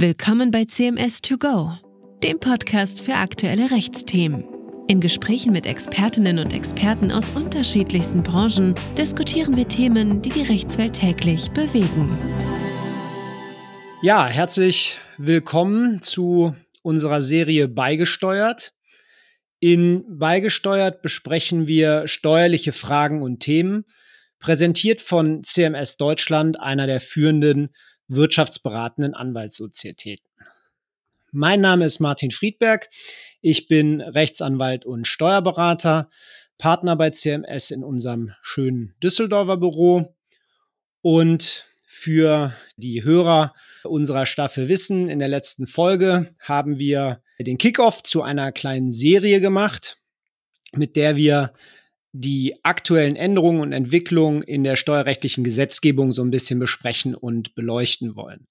Willkommen bei CMS 2 Go, dem Podcast für aktuelle Rechtsthemen. In Gesprächen mit Expertinnen und Experten aus unterschiedlichsten Branchen diskutieren wir Themen, die die Rechtswelt täglich bewegen. Ja, herzlich willkommen zu unserer Serie Beigesteuert. In Beigesteuert besprechen wir steuerliche Fragen und Themen, präsentiert von CMS Deutschland, einer der führenden wirtschaftsberatenden Anwaltssozietäten. Mein Name ist Martin Friedberg. Ich bin Rechtsanwalt und Steuerberater, Partner bei CMS in unserem schönen Düsseldorfer Büro. Und für die Hörer unserer Staffel Wissen, in der letzten Folge haben wir den Kickoff zu einer kleinen Serie gemacht, mit der wir die aktuellen Änderungen und Entwicklungen in der steuerrechtlichen Gesetzgebung so ein bisschen besprechen und beleuchten wollen.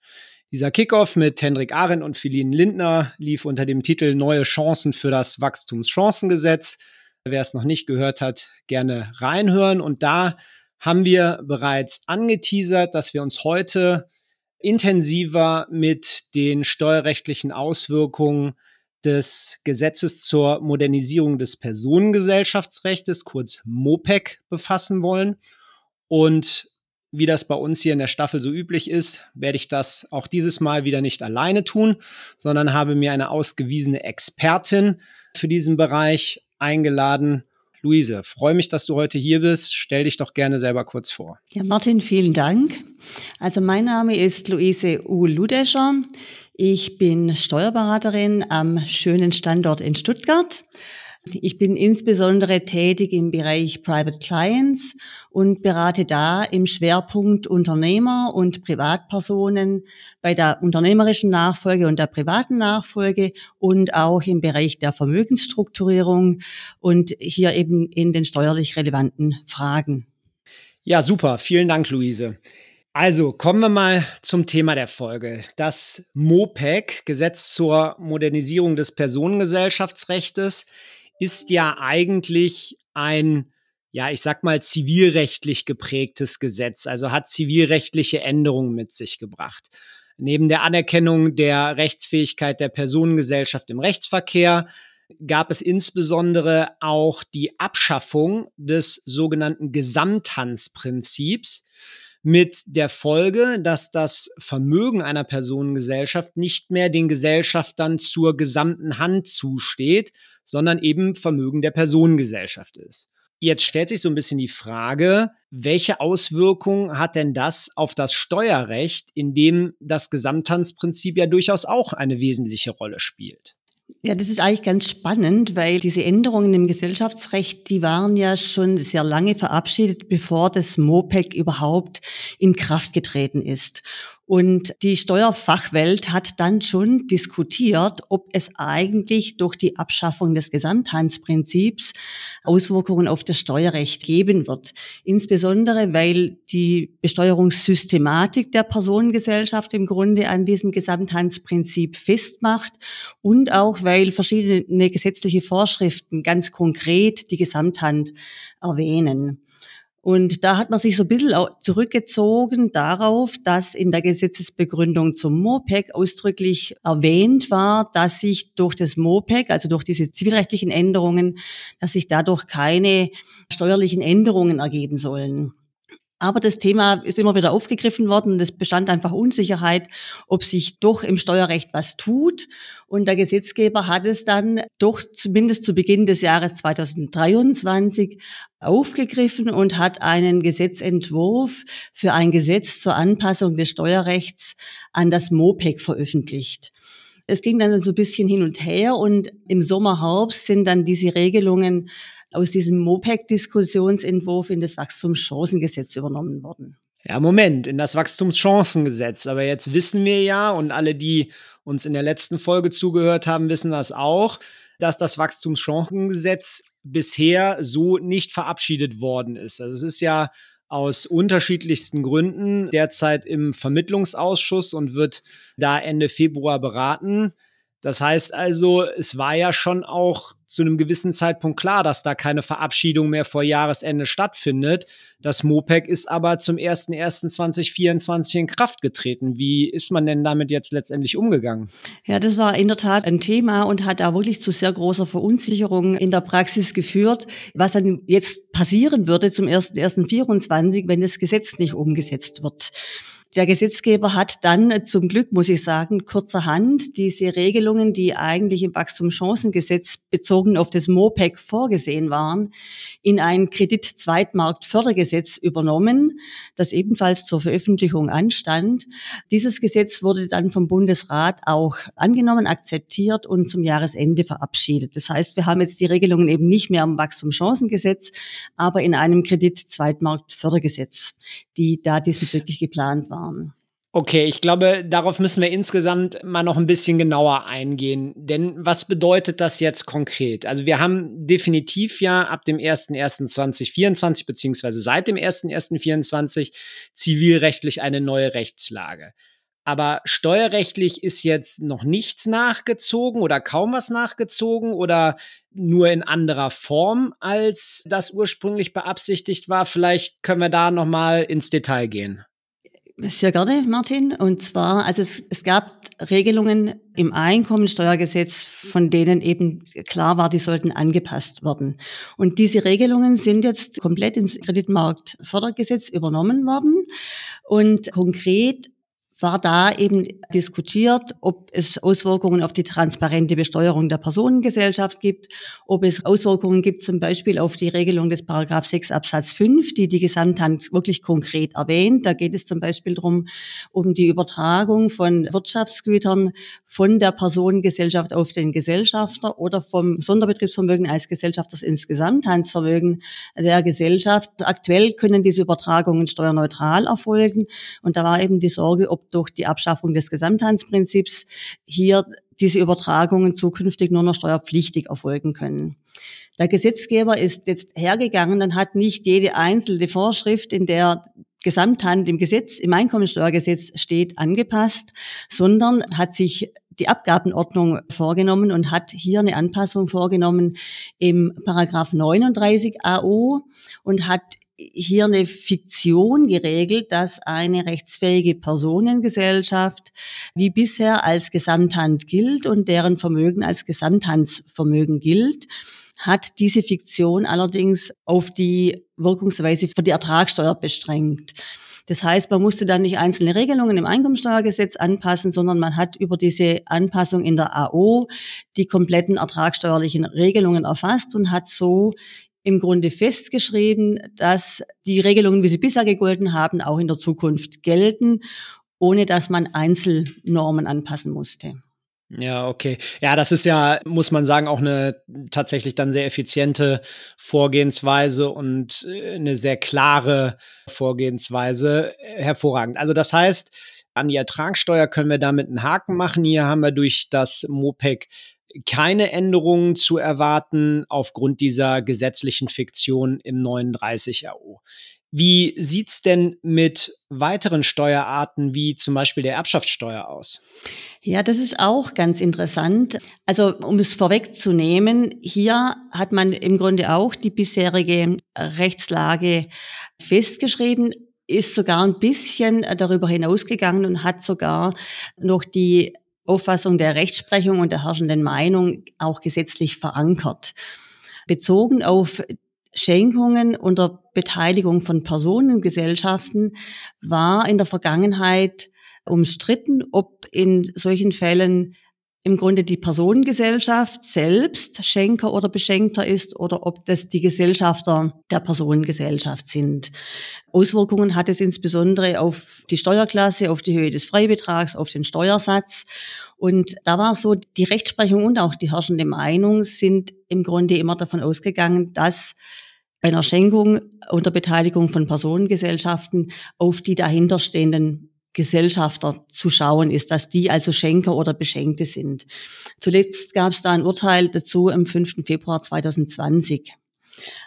Dieser Kickoff mit Hendrik Arendt und Philine Lindner lief unter dem Titel Neue Chancen für das Wachstumschancengesetz. Wer es noch nicht gehört hat, gerne reinhören. Und da haben wir bereits angeteasert, dass wir uns heute intensiver mit den steuerrechtlichen Auswirkungen des Gesetzes zur Modernisierung des Personengesellschaftsrechts, kurz MOPEC, befassen wollen. Und wie das bei uns hier in der Staffel so üblich ist, werde ich das auch dieses Mal wieder nicht alleine tun, sondern habe mir eine ausgewiesene Expertin für diesen Bereich eingeladen. Luise, freue mich, dass du heute hier bist. Stell dich doch gerne selber kurz vor. Ja, Martin, vielen Dank. Also mein Name ist Luise U. Ludescher. Ich bin Steuerberaterin am schönen Standort in Stuttgart. Ich bin insbesondere tätig im Bereich Private Clients und berate da im Schwerpunkt Unternehmer und Privatpersonen bei der unternehmerischen Nachfolge und der privaten Nachfolge und auch im Bereich der Vermögensstrukturierung und hier eben in den steuerlich relevanten Fragen. Ja, super. Vielen Dank, Luise. Also kommen wir mal zum Thema der Folge. Das MOPEC, Gesetz zur Modernisierung des Personengesellschaftsrechts, ist ja eigentlich ein, ja, ich sag mal, zivilrechtlich geprägtes Gesetz, also hat zivilrechtliche Änderungen mit sich gebracht. Neben der Anerkennung der Rechtsfähigkeit der Personengesellschaft im Rechtsverkehr gab es insbesondere auch die Abschaffung des sogenannten Gesamthansprinzips mit der Folge, dass das Vermögen einer Personengesellschaft nicht mehr den Gesellschaftern zur gesamten Hand zusteht, sondern eben Vermögen der Personengesellschaft ist. Jetzt stellt sich so ein bisschen die Frage, welche Auswirkungen hat denn das auf das Steuerrecht, in dem das Gesamthansprinzip ja durchaus auch eine wesentliche Rolle spielt? Ja, das ist eigentlich ganz spannend, weil diese Änderungen im Gesellschaftsrecht, die waren ja schon sehr lange verabschiedet, bevor das MOPEC überhaupt in Kraft getreten ist. Und die Steuerfachwelt hat dann schon diskutiert, ob es eigentlich durch die Abschaffung des Gesamthandsprinzips Auswirkungen auf das Steuerrecht geben wird. Insbesondere, weil die Besteuerungssystematik der Personengesellschaft im Grunde an diesem Gesamthandsprinzip festmacht und auch, weil verschiedene gesetzliche Vorschriften ganz konkret die Gesamthand erwähnen. Und da hat man sich so ein bisschen zurückgezogen darauf, dass in der Gesetzesbegründung zum MOPEC ausdrücklich erwähnt war, dass sich durch das MOPEC, also durch diese zivilrechtlichen Änderungen, dass sich dadurch keine steuerlichen Änderungen ergeben sollen. Aber das Thema ist immer wieder aufgegriffen worden es bestand einfach Unsicherheit, ob sich doch im Steuerrecht was tut. Und der Gesetzgeber hat es dann doch zumindest zu Beginn des Jahres 2023 aufgegriffen und hat einen Gesetzentwurf für ein Gesetz zur Anpassung des Steuerrechts an das MOPEC veröffentlicht. Es ging dann so ein bisschen hin und her und im Sommer, Herbst sind dann diese Regelungen aus diesem MOPEC-Diskussionsentwurf in das Wachstumschancengesetz übernommen worden. Ja, Moment, in das Wachstumschancengesetz. Aber jetzt wissen wir ja, und alle, die uns in der letzten Folge zugehört haben, wissen das auch, dass das Wachstumschancengesetz bisher so nicht verabschiedet worden ist. Also es ist ja aus unterschiedlichsten Gründen derzeit im Vermittlungsausschuss und wird da Ende Februar beraten. Das heißt also, es war ja schon auch zu einem gewissen Zeitpunkt klar, dass da keine Verabschiedung mehr vor Jahresende stattfindet. Das MOPEC ist aber zum 01.01.2024 in Kraft getreten. Wie ist man denn damit jetzt letztendlich umgegangen? Ja, das war in der Tat ein Thema und hat da wirklich zu sehr großer Verunsicherung in der Praxis geführt, was dann jetzt passieren würde zum 01.01.24, wenn das Gesetz nicht umgesetzt wird. Der Gesetzgeber hat dann äh, zum Glück, muss ich sagen, kurzerhand diese Regelungen, die eigentlich im Wachstumschancengesetz bezogen auf das MOPEC vorgesehen waren, in ein Kreditzweitmarktfördergesetz übernommen, das ebenfalls zur Veröffentlichung anstand. Dieses Gesetz wurde dann vom Bundesrat auch angenommen, akzeptiert und zum Jahresende verabschiedet. Das heißt, wir haben jetzt die Regelungen eben nicht mehr im Wachstumschancengesetz, aber in einem Kreditzweitmarktfördergesetz, die da diesbezüglich geplant waren waren. Okay, ich glaube, darauf müssen wir insgesamt mal noch ein bisschen genauer eingehen. Denn was bedeutet das jetzt konkret? Also wir haben definitiv ja ab dem 01.01.2024 beziehungsweise seit dem 01.01.2024 zivilrechtlich eine neue Rechtslage. Aber steuerrechtlich ist jetzt noch nichts nachgezogen oder kaum was nachgezogen oder nur in anderer Form, als das ursprünglich beabsichtigt war. Vielleicht können wir da noch mal ins Detail gehen. Sehr gerne, Martin. Und zwar, also es, es gab Regelungen im Einkommensteuergesetz, von denen eben klar war, die sollten angepasst werden. Und diese Regelungen sind jetzt komplett ins Kreditmarktfördergesetz übernommen worden. Und konkret war da eben diskutiert, ob es Auswirkungen auf die transparente Besteuerung der Personengesellschaft gibt, ob es Auswirkungen gibt zum Beispiel auf die Regelung des Paragraph 6 Absatz 5, die die Gesamthand wirklich konkret erwähnt. Da geht es zum Beispiel darum, um die Übertragung von Wirtschaftsgütern von der Personengesellschaft auf den Gesellschafter oder vom Sonderbetriebsvermögen als Gesellschafters ins Gesamthandsvermögen der Gesellschaft. Aktuell können diese Übertragungen steuerneutral erfolgen und da war eben die Sorge, ob durch die Abschaffung des Gesamthandsprinzips hier diese Übertragungen zukünftig nur noch steuerpflichtig erfolgen können. Der Gesetzgeber ist jetzt hergegangen und hat nicht jede einzelne Vorschrift, in der Gesamthand im Gesetz, im Einkommensteuergesetz steht, angepasst, sondern hat sich die Abgabenordnung vorgenommen und hat hier eine Anpassung vorgenommen im Paragraph 39 AO und hat hier eine Fiktion geregelt, dass eine rechtsfähige Personengesellschaft wie bisher als Gesamthand gilt und deren Vermögen als Gesamthandsvermögen gilt hat diese Fiktion allerdings auf die Wirkungsweise für die Ertragssteuer beschränkt. Das heißt, man musste dann nicht einzelne Regelungen im Einkommensteuergesetz anpassen, sondern man hat über diese Anpassung in der AO die kompletten ertragssteuerlichen Regelungen erfasst und hat so im Grunde festgeschrieben, dass die Regelungen, wie sie bisher gegolten haben, auch in der Zukunft gelten, ohne dass man Einzelnormen anpassen musste. Ja, okay. Ja, das ist ja, muss man sagen, auch eine tatsächlich dann sehr effiziente Vorgehensweise und äh, eine sehr klare Vorgehensweise. Hervorragend. Also das heißt, an die Ertragssteuer können wir damit einen Haken machen. Hier haben wir durch das MOPEC keine Änderungen zu erwarten aufgrund dieser gesetzlichen Fiktion im 39 AO. Wie sieht's denn mit weiteren Steuerarten wie zum Beispiel der Erbschaftssteuer aus? Ja, das ist auch ganz interessant. Also um es vorwegzunehmen, hier hat man im Grunde auch die bisherige Rechtslage festgeschrieben, ist sogar ein bisschen darüber hinausgegangen und hat sogar noch die Auffassung der Rechtsprechung und der herrschenden Meinung auch gesetzlich verankert. Bezogen auf Schenkungen unter Beteiligung von Personengesellschaften war in der Vergangenheit umstritten, ob in solchen Fällen im Grunde die Personengesellschaft selbst Schenker oder Beschenkter ist oder ob das die Gesellschafter der Personengesellschaft sind. Auswirkungen hat es insbesondere auf die Steuerklasse, auf die Höhe des Freibetrags, auf den Steuersatz. Und da war so, die Rechtsprechung und auch die herrschende Meinung sind im Grunde immer davon ausgegangen, dass bei einer Schenkung unter Beteiligung von Personengesellschaften auf die dahinterstehenden Gesellschafter zu schauen ist, dass die also Schenker oder Beschenkte sind. Zuletzt gab es da ein Urteil dazu am 5. Februar 2020.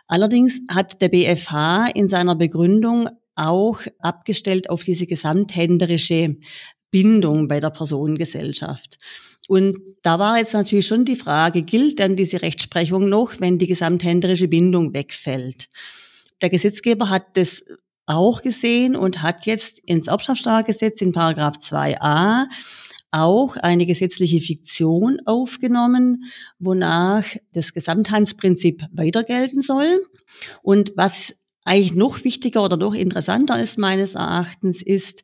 Allerdings hat der BFH in seiner Begründung auch abgestellt auf diese gesamthänderische Bindung bei der Personengesellschaft. Und da war jetzt natürlich schon die Frage, gilt denn diese Rechtsprechung noch, wenn die gesamthänderische Bindung wegfällt? Der Gesetzgeber hat das auch gesehen und hat jetzt ins Erbschaftssteuergesetz in Paragraph 2a auch eine gesetzliche Fiktion aufgenommen, wonach das Gesamthandsprinzip weiter gelten soll. Und was eigentlich noch wichtiger oder noch interessanter ist meines Erachtens, ist,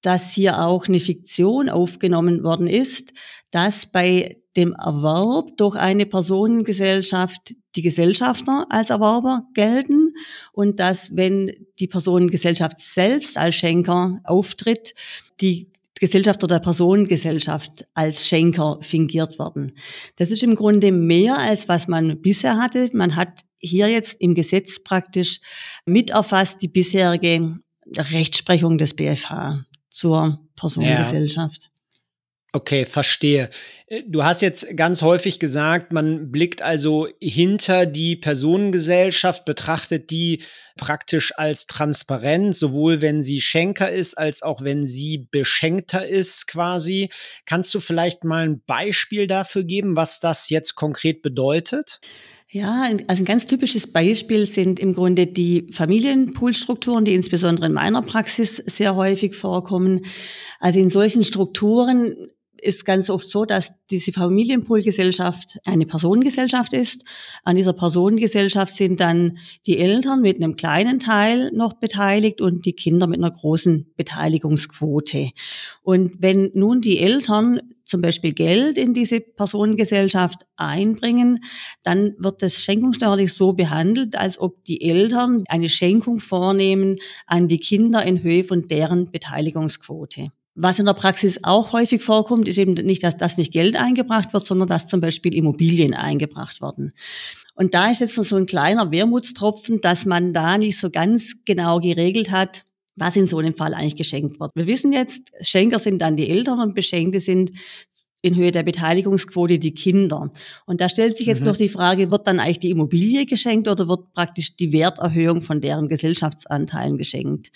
dass hier auch eine Fiktion aufgenommen worden ist, dass bei dem Erwerb durch eine Personengesellschaft die Gesellschafter als Erwerber gelten und dass, wenn die Personengesellschaft selbst als Schenker auftritt, die Gesellschafter der Personengesellschaft als Schenker fingiert werden. Das ist im Grunde mehr als was man bisher hatte. Man hat hier jetzt im Gesetz praktisch mit erfasst die bisherige Rechtsprechung des BFH zur Personengesellschaft. Okay, verstehe. Äh, du hast jetzt ganz häufig gesagt, man blickt also hinter die Personengesellschaft, betrachtet die praktisch als transparent, sowohl wenn sie Schenker ist, als auch wenn sie Beschenkter ist quasi. Kannst du vielleicht mal ein Beispiel dafür geben, was das jetzt konkret bedeutet? Ja, also ein ganz typisches Beispiel sind im Grunde die Familienpoolstrukturen, die insbesondere in meiner Praxis sehr häufig vorkommen. Also in solchen Strukturen ist ganz oft so, dass diese Familienpoolgesellschaft eine Personengesellschaft ist. An dieser Personengesellschaft sind dann die Eltern mit einem kleinen Teil noch beteiligt und die Kinder mit einer großen Beteiligungsquote. Und wenn nun die Eltern zum Beispiel Geld in diese Personengesellschaft einbringen, dann wird das schenkungssteuerlich so behandelt, als ob die Eltern eine Schenkung vornehmen an die Kinder in Höhe von deren Beteiligungsquote. Was in der Praxis auch häufig vorkommt, ist eben nicht, dass das nicht Geld eingebracht wird, sondern dass zum Beispiel Immobilien eingebracht werden. Und da ist jetzt so ein kleiner Wermutstropfen, dass man da nicht so ganz genau geregelt hat, was in so einem Fall eigentlich geschenkt wird. Wir wissen jetzt, Schenker sind dann die Eltern und Beschenkte sind in Höhe der Beteiligungsquote die Kinder. Und da stellt sich jetzt mhm. noch die Frage, wird dann eigentlich die Immobilie geschenkt oder wird praktisch die Werterhöhung von deren Gesellschaftsanteilen geschenkt?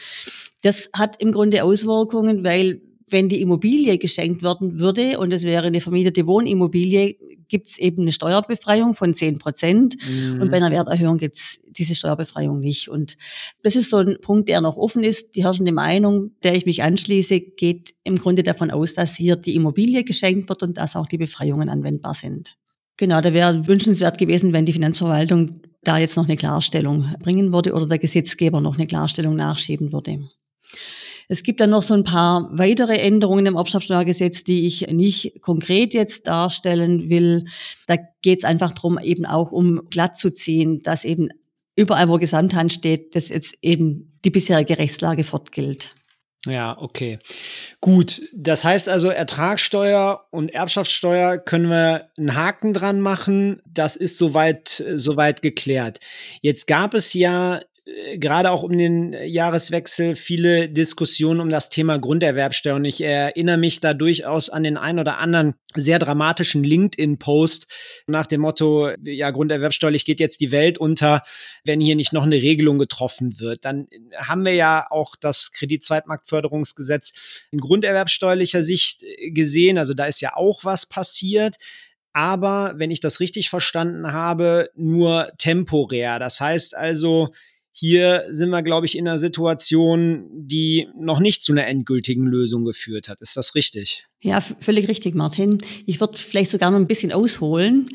Das hat im Grunde Auswirkungen, weil wenn die Immobilie geschenkt werden würde und es wäre eine vermietete Wohnimmobilie, gibt es eben eine Steuerbefreiung von 10 Prozent. Mhm. Und bei einer Werterhöhung gibt es diese Steuerbefreiung nicht. Und das ist so ein Punkt, der noch offen ist. Die herrschende Meinung, der ich mich anschließe, geht im Grunde davon aus, dass hier die Immobilie geschenkt wird und dass auch die Befreiungen anwendbar sind. Genau, da wäre wünschenswert gewesen, wenn die Finanzverwaltung da jetzt noch eine Klarstellung bringen würde oder der Gesetzgeber noch eine Klarstellung nachschieben würde. Es gibt dann noch so ein paar weitere Änderungen im Erbschaftssteuergesetz, die ich nicht konkret jetzt darstellen will. Da geht es einfach darum, eben auch um glatt zu ziehen, dass eben überall, wo Gesamthand steht, dass jetzt eben die bisherige Rechtslage fortgilt. Ja, okay. Gut, das heißt also, Ertragssteuer und Erbschaftssteuer können wir einen Haken dran machen. Das ist soweit, soweit geklärt. Jetzt gab es ja gerade auch um den Jahreswechsel viele Diskussionen um das Thema Grunderwerbsteuer. Und ich erinnere mich da durchaus an den ein oder anderen sehr dramatischen LinkedIn-Post nach dem Motto, ja, grunderwerbsteuerlich geht jetzt die Welt unter, wenn hier nicht noch eine Regelung getroffen wird. Dann haben wir ja auch das Kreditzweitmarktförderungsgesetz in grunderwerbsteuerlicher Sicht gesehen. Also da ist ja auch was passiert aber wenn ich das richtig verstanden habe, nur temporär. Das heißt also, hier sind wir, glaube ich, in einer Situation, die noch nicht zu einer endgültigen Lösung geführt hat. Ist das richtig? Ja, völlig richtig, Martin. Ich würde vielleicht sogar noch ein bisschen ausholen.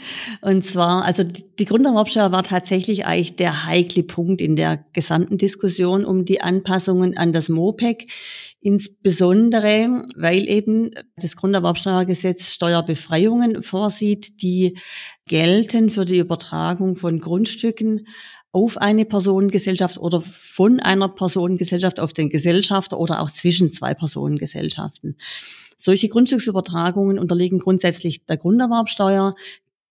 Und zwar, also die Gründerwerbsteuer war tatsächlich eigentlich der heikle Punkt in der gesamten Diskussion um die Anpassungen an das MOPEC. Insbesondere, weil eben das Grunderwerbsteuergesetz Steuerbefreiungen vorsieht, die gelten für die Übertragung von Grundstücken auf eine Personengesellschaft oder von einer Personengesellschaft auf den Gesellschafter oder auch zwischen zwei Personengesellschaften. Solche Grundstücksübertragungen unterliegen grundsätzlich der Grunderwerbsteuer,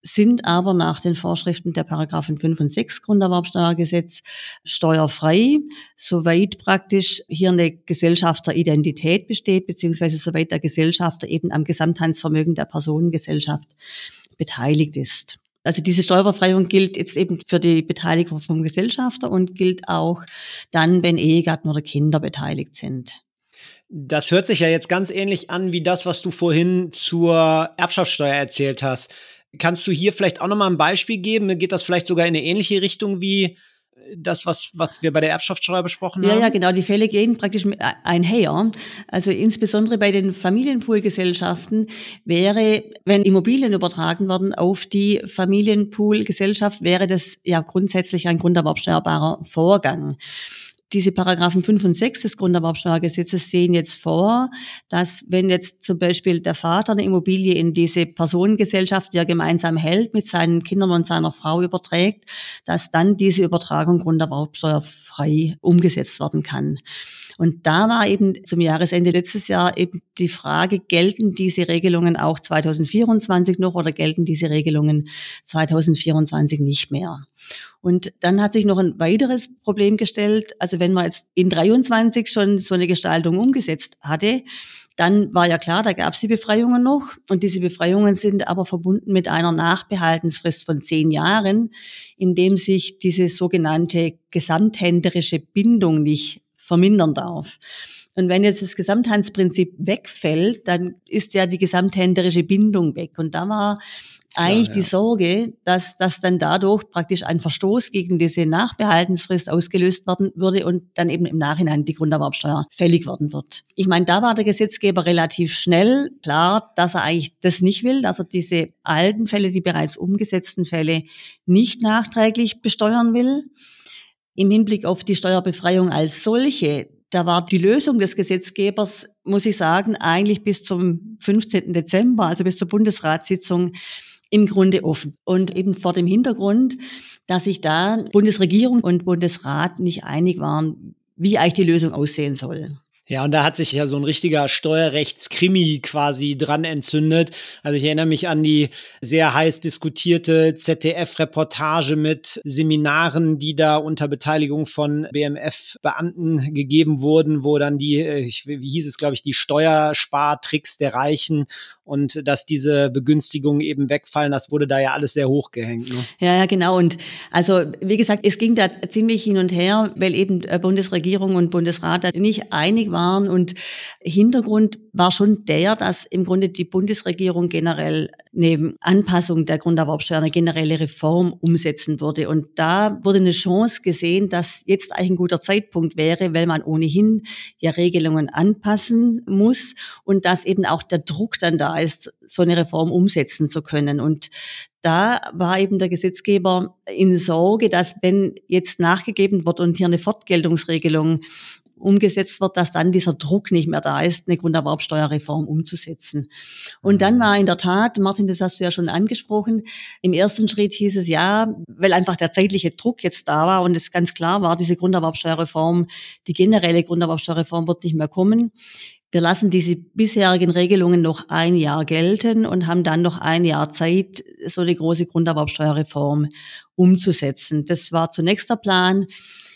sind aber nach den Vorschriften der Paragraphen 5 und 6 Grunderwerbsteuergesetz steuerfrei, soweit praktisch hier eine Gesellschafteridentität besteht, beziehungsweise soweit der Gesellschafter eben am Gesamthandsvermögen der Personengesellschaft beteiligt ist. Also diese Steuerbefreiung gilt jetzt eben für die Beteiligung vom Gesellschafter und gilt auch dann, wenn Ehegatten oder Kinder beteiligt sind. Das hört sich ja jetzt ganz ähnlich an wie das, was du vorhin zur Erbschaftssteuer erzählt hast. Kannst du hier vielleicht auch noch mal ein Beispiel geben? Geht das vielleicht sogar in eine ähnliche Richtung wie das, was, was wir bei der Erbschaftssteuer besprochen ja, haben? Ja, ja, genau. Die Fälle gehen praktisch einher. Also insbesondere bei den Familienpoolgesellschaften wäre, wenn Immobilien übertragen werden auf die Familienpoolgesellschaft, wäre das ja grundsätzlich ein grunderwerbsteuerbarer Vorgang diese Paragraphen 5 und 6 des Grunderwerbsteuergesetzes sehen jetzt vor, dass wenn jetzt zum Beispiel der Vater eine Immobilie in diese Personengesellschaft, die er gemeinsam hält, mit seinen Kindern und seiner Frau überträgt, dass dann diese Übertragung grunderwerbsteuerfrei umgesetzt werden kann. Und da war eben zum Jahresende letztes Jahr eben die Frage, gelten diese Regelungen auch 2024 noch oder gelten diese Regelungen 2024 nicht mehr? Und dann hat sich noch ein weiteres Problem gestellt. Also wenn man jetzt in 23 schon so eine Gestaltung umgesetzt hatte, dann war ja klar, da gab es die Befreiungen noch. Und diese Befreiungen sind aber verbunden mit einer Nachbehaltensfrist von zehn Jahren, in dem sich diese sogenannte gesamthänderische Bindung nicht vermindern darf. Und wenn jetzt das Gesamthandsprinzip wegfällt, dann ist ja die gesamthänderische Bindung weg. Und da war eigentlich ja, ja. die Sorge, dass, dass dann dadurch praktisch ein Verstoß gegen diese Nachbehaltensfrist ausgelöst werden würde und dann eben im Nachhinein die Grunderwerbsteuer fällig werden wird. Ich meine, da war der Gesetzgeber relativ schnell klar, dass er eigentlich das nicht will, dass er diese alten Fälle, die bereits umgesetzten Fälle nicht nachträglich besteuern will. Im Hinblick auf die Steuerbefreiung als solche, da war die Lösung des Gesetzgebers, muss ich sagen, eigentlich bis zum 15. Dezember, also bis zur Bundesratssitzung, im Grunde offen. Und eben vor dem Hintergrund, dass sich da Bundesregierung und Bundesrat nicht einig waren, wie eigentlich die Lösung aussehen soll. Ja, und da hat sich ja so ein richtiger Steuerrechtskrimi quasi dran entzündet. Also ich erinnere mich an die sehr heiß diskutierte ZDF-Reportage mit Seminaren, die da unter Beteiligung von BMF-Beamten gegeben wurden, wo dann die, äh, wie hieß es, glaube ich, die Steuerspartricks der Reichen und dass diese Begünstigungen eben wegfallen, das wurde da ja alles sehr hochgehängt. Ne? Ja, ja, genau. Und also wie gesagt, es ging da ziemlich hin und her, weil eben äh, Bundesregierung und Bundesrat da nicht einig waren. Und Hintergrund war schon der, dass im Grunde die Bundesregierung generell neben Anpassung der Grunderwerbsteuer eine generelle Reform umsetzen würde. Und da wurde eine Chance gesehen, dass jetzt eigentlich ein guter Zeitpunkt wäre, weil man ohnehin ja Regelungen anpassen muss und dass eben auch der Druck dann da ist, so eine Reform umsetzen zu können. Und da war eben der Gesetzgeber in Sorge, dass wenn jetzt nachgegeben wird und hier eine Fortgeltungsregelung umgesetzt wird, dass dann dieser Druck nicht mehr da ist, eine Grunderwerbsteuerreform umzusetzen. Und dann mhm. war in der Tat, Martin, das hast du ja schon angesprochen, im ersten Schritt hieß es ja, weil einfach der zeitliche Druck jetzt da war und es ganz klar war, diese Grunderwerbsteuerreform, die generelle Grunderwerbsteuerreform wird nicht mehr kommen. Wir lassen diese bisherigen Regelungen noch ein Jahr gelten und haben dann noch ein Jahr Zeit, so eine große Grunderwerbsteuerreform umzusetzen. Das war zunächst der Plan.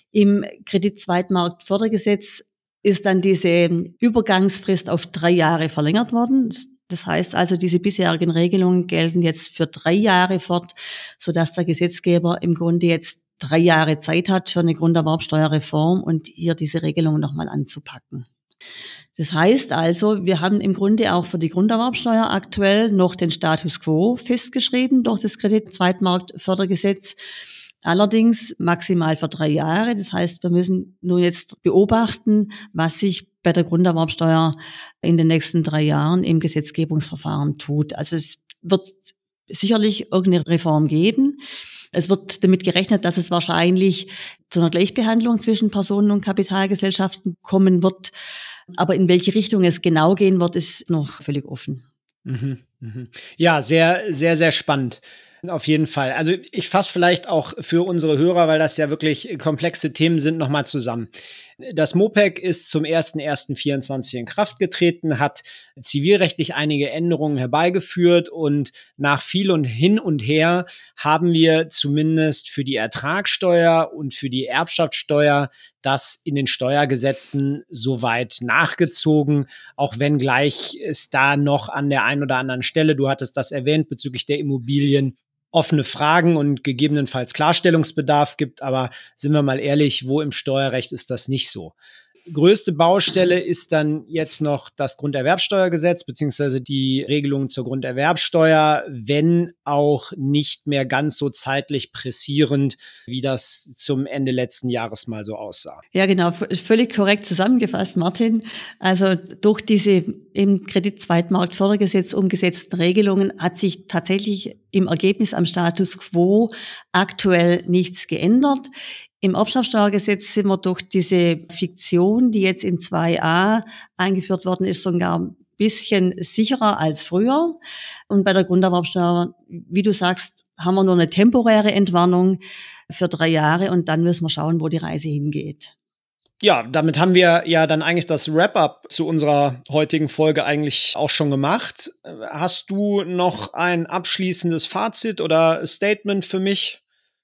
Im Kreditzweitmarktfördergesetz ist dann diese Übergangsfrist auf drei Jahre verlängert worden. Das heißt also, diese bisherigen Regelungen gelten jetzt für drei Jahre fort, sodass der Gesetzgeber im Grunde jetzt drei Jahre Zeit hat für eine Grunderwerbsteuerreform und hier diese Regelungen nochmal anzupacken. Das heißt also, wir haben im Grunde auch für die Grunderwerbsteuer aktuell noch den Status quo festgeschrieben durch das Kredit-Zweitmarktfördergesetz. Allerdings maximal für drei Jahre. Das heißt, wir müssen nun jetzt beobachten, was sich bei der Grunderwerbsteuer in den nächsten drei Jahren im Gesetzgebungsverfahren tut. Also es wird sicherlich irgendeine Reform geben. Es wird damit gerechnet, dass es wahrscheinlich zu einer Gleichbehandlung zwischen Personen und Kapitalgesellschaften kommen wird. Aber in welche Richtung es genau gehen wird, ist noch völlig offen. Mhm, mhm. Ja, sehr, sehr, sehr spannend. Auf jeden Fall. Also ich fasse vielleicht auch für unsere Hörer, weil das ja wirklich komplexe Themen sind, nochmal zusammen. Das MOPEC ist zum 01.01.24 in Kraft getreten, hat zivilrechtlich einige Änderungen herbeigeführt und nach viel und hin und her haben wir zumindest für die Ertragssteuer und für die Erbschaftssteuer das in den Steuergesetzen soweit nachgezogen, auch wenn gleich es da noch an der einen oder anderen Stelle, du hattest das erwähnt, bezüglich der Immobilien offene Fragen und gegebenenfalls Klarstellungsbedarf gibt. Aber sind wir mal ehrlich, wo im Steuerrecht ist das nicht so? größte Baustelle ist dann jetzt noch das Grunderwerbsteuergesetz beziehungsweise die Regelungen zur Grunderwerbsteuer, wenn auch nicht mehr ganz so zeitlich pressierend, wie das zum Ende letzten Jahres mal so aussah. Ja, genau, völlig korrekt zusammengefasst, Martin. Also durch diese im Kreditzweitmarktfördergesetz umgesetzten Regelungen hat sich tatsächlich im Ergebnis am Status quo aktuell nichts geändert. Im Erbschaftssteuergesetz sind wir durch diese Fiktion, die jetzt in 2a eingeführt worden ist, sogar ein bisschen sicherer als früher. Und bei der Grunderwerbsteuer, wie du sagst, haben wir nur eine temporäre Entwarnung für drei Jahre und dann müssen wir schauen, wo die Reise hingeht. Ja, damit haben wir ja dann eigentlich das Wrap-up zu unserer heutigen Folge eigentlich auch schon gemacht. Hast du noch ein abschließendes Fazit oder Statement für mich?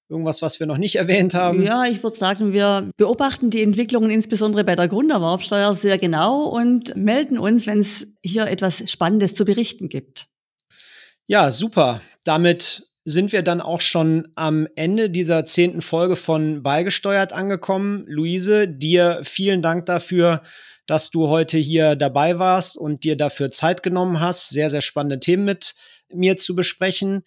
Irgendwas, was wir noch nicht erwähnt haben? Ja, ich würde sagen, wir beobachten die Entwicklungen insbesondere bei der Grunderwerbsteuer sehr genau und melden uns, wenn es hier etwas Spannendes zu berichten gibt. Ja, super. Damit sind wir dann auch schon am Ende dieser zehnten Folge von Beigesteuert angekommen. Luise, dir vielen Dank dafür, dass du heute hier dabei warst und dir dafür Zeit genommen hast, sehr, sehr spannende Themen mit mir zu besprechen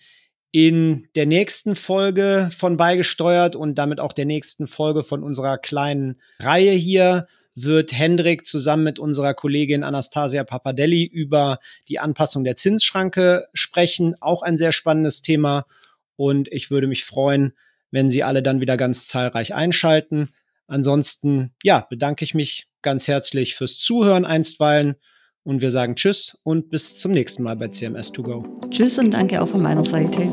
in der nächsten Folge von Beigesteuert und damit auch der nächsten Folge von unserer kleinen Reihe hier wird Hendrik zusammen mit unserer Kollegin Anastasia Papadelli über die Anpassung der Zinsschranke sprechen. Auch ein sehr spannendes Thema. Und ich würde mich freuen, wenn Sie alle dann wieder ganz zahlreich einschalten. Ansonsten, ja, bedanke ich mich ganz herzlich fürs Zuhören einstweilen und wir sagen Tschüss und bis zum nächsten Mal bei CMS2Go. Tschüss und danke auch von meiner Seite.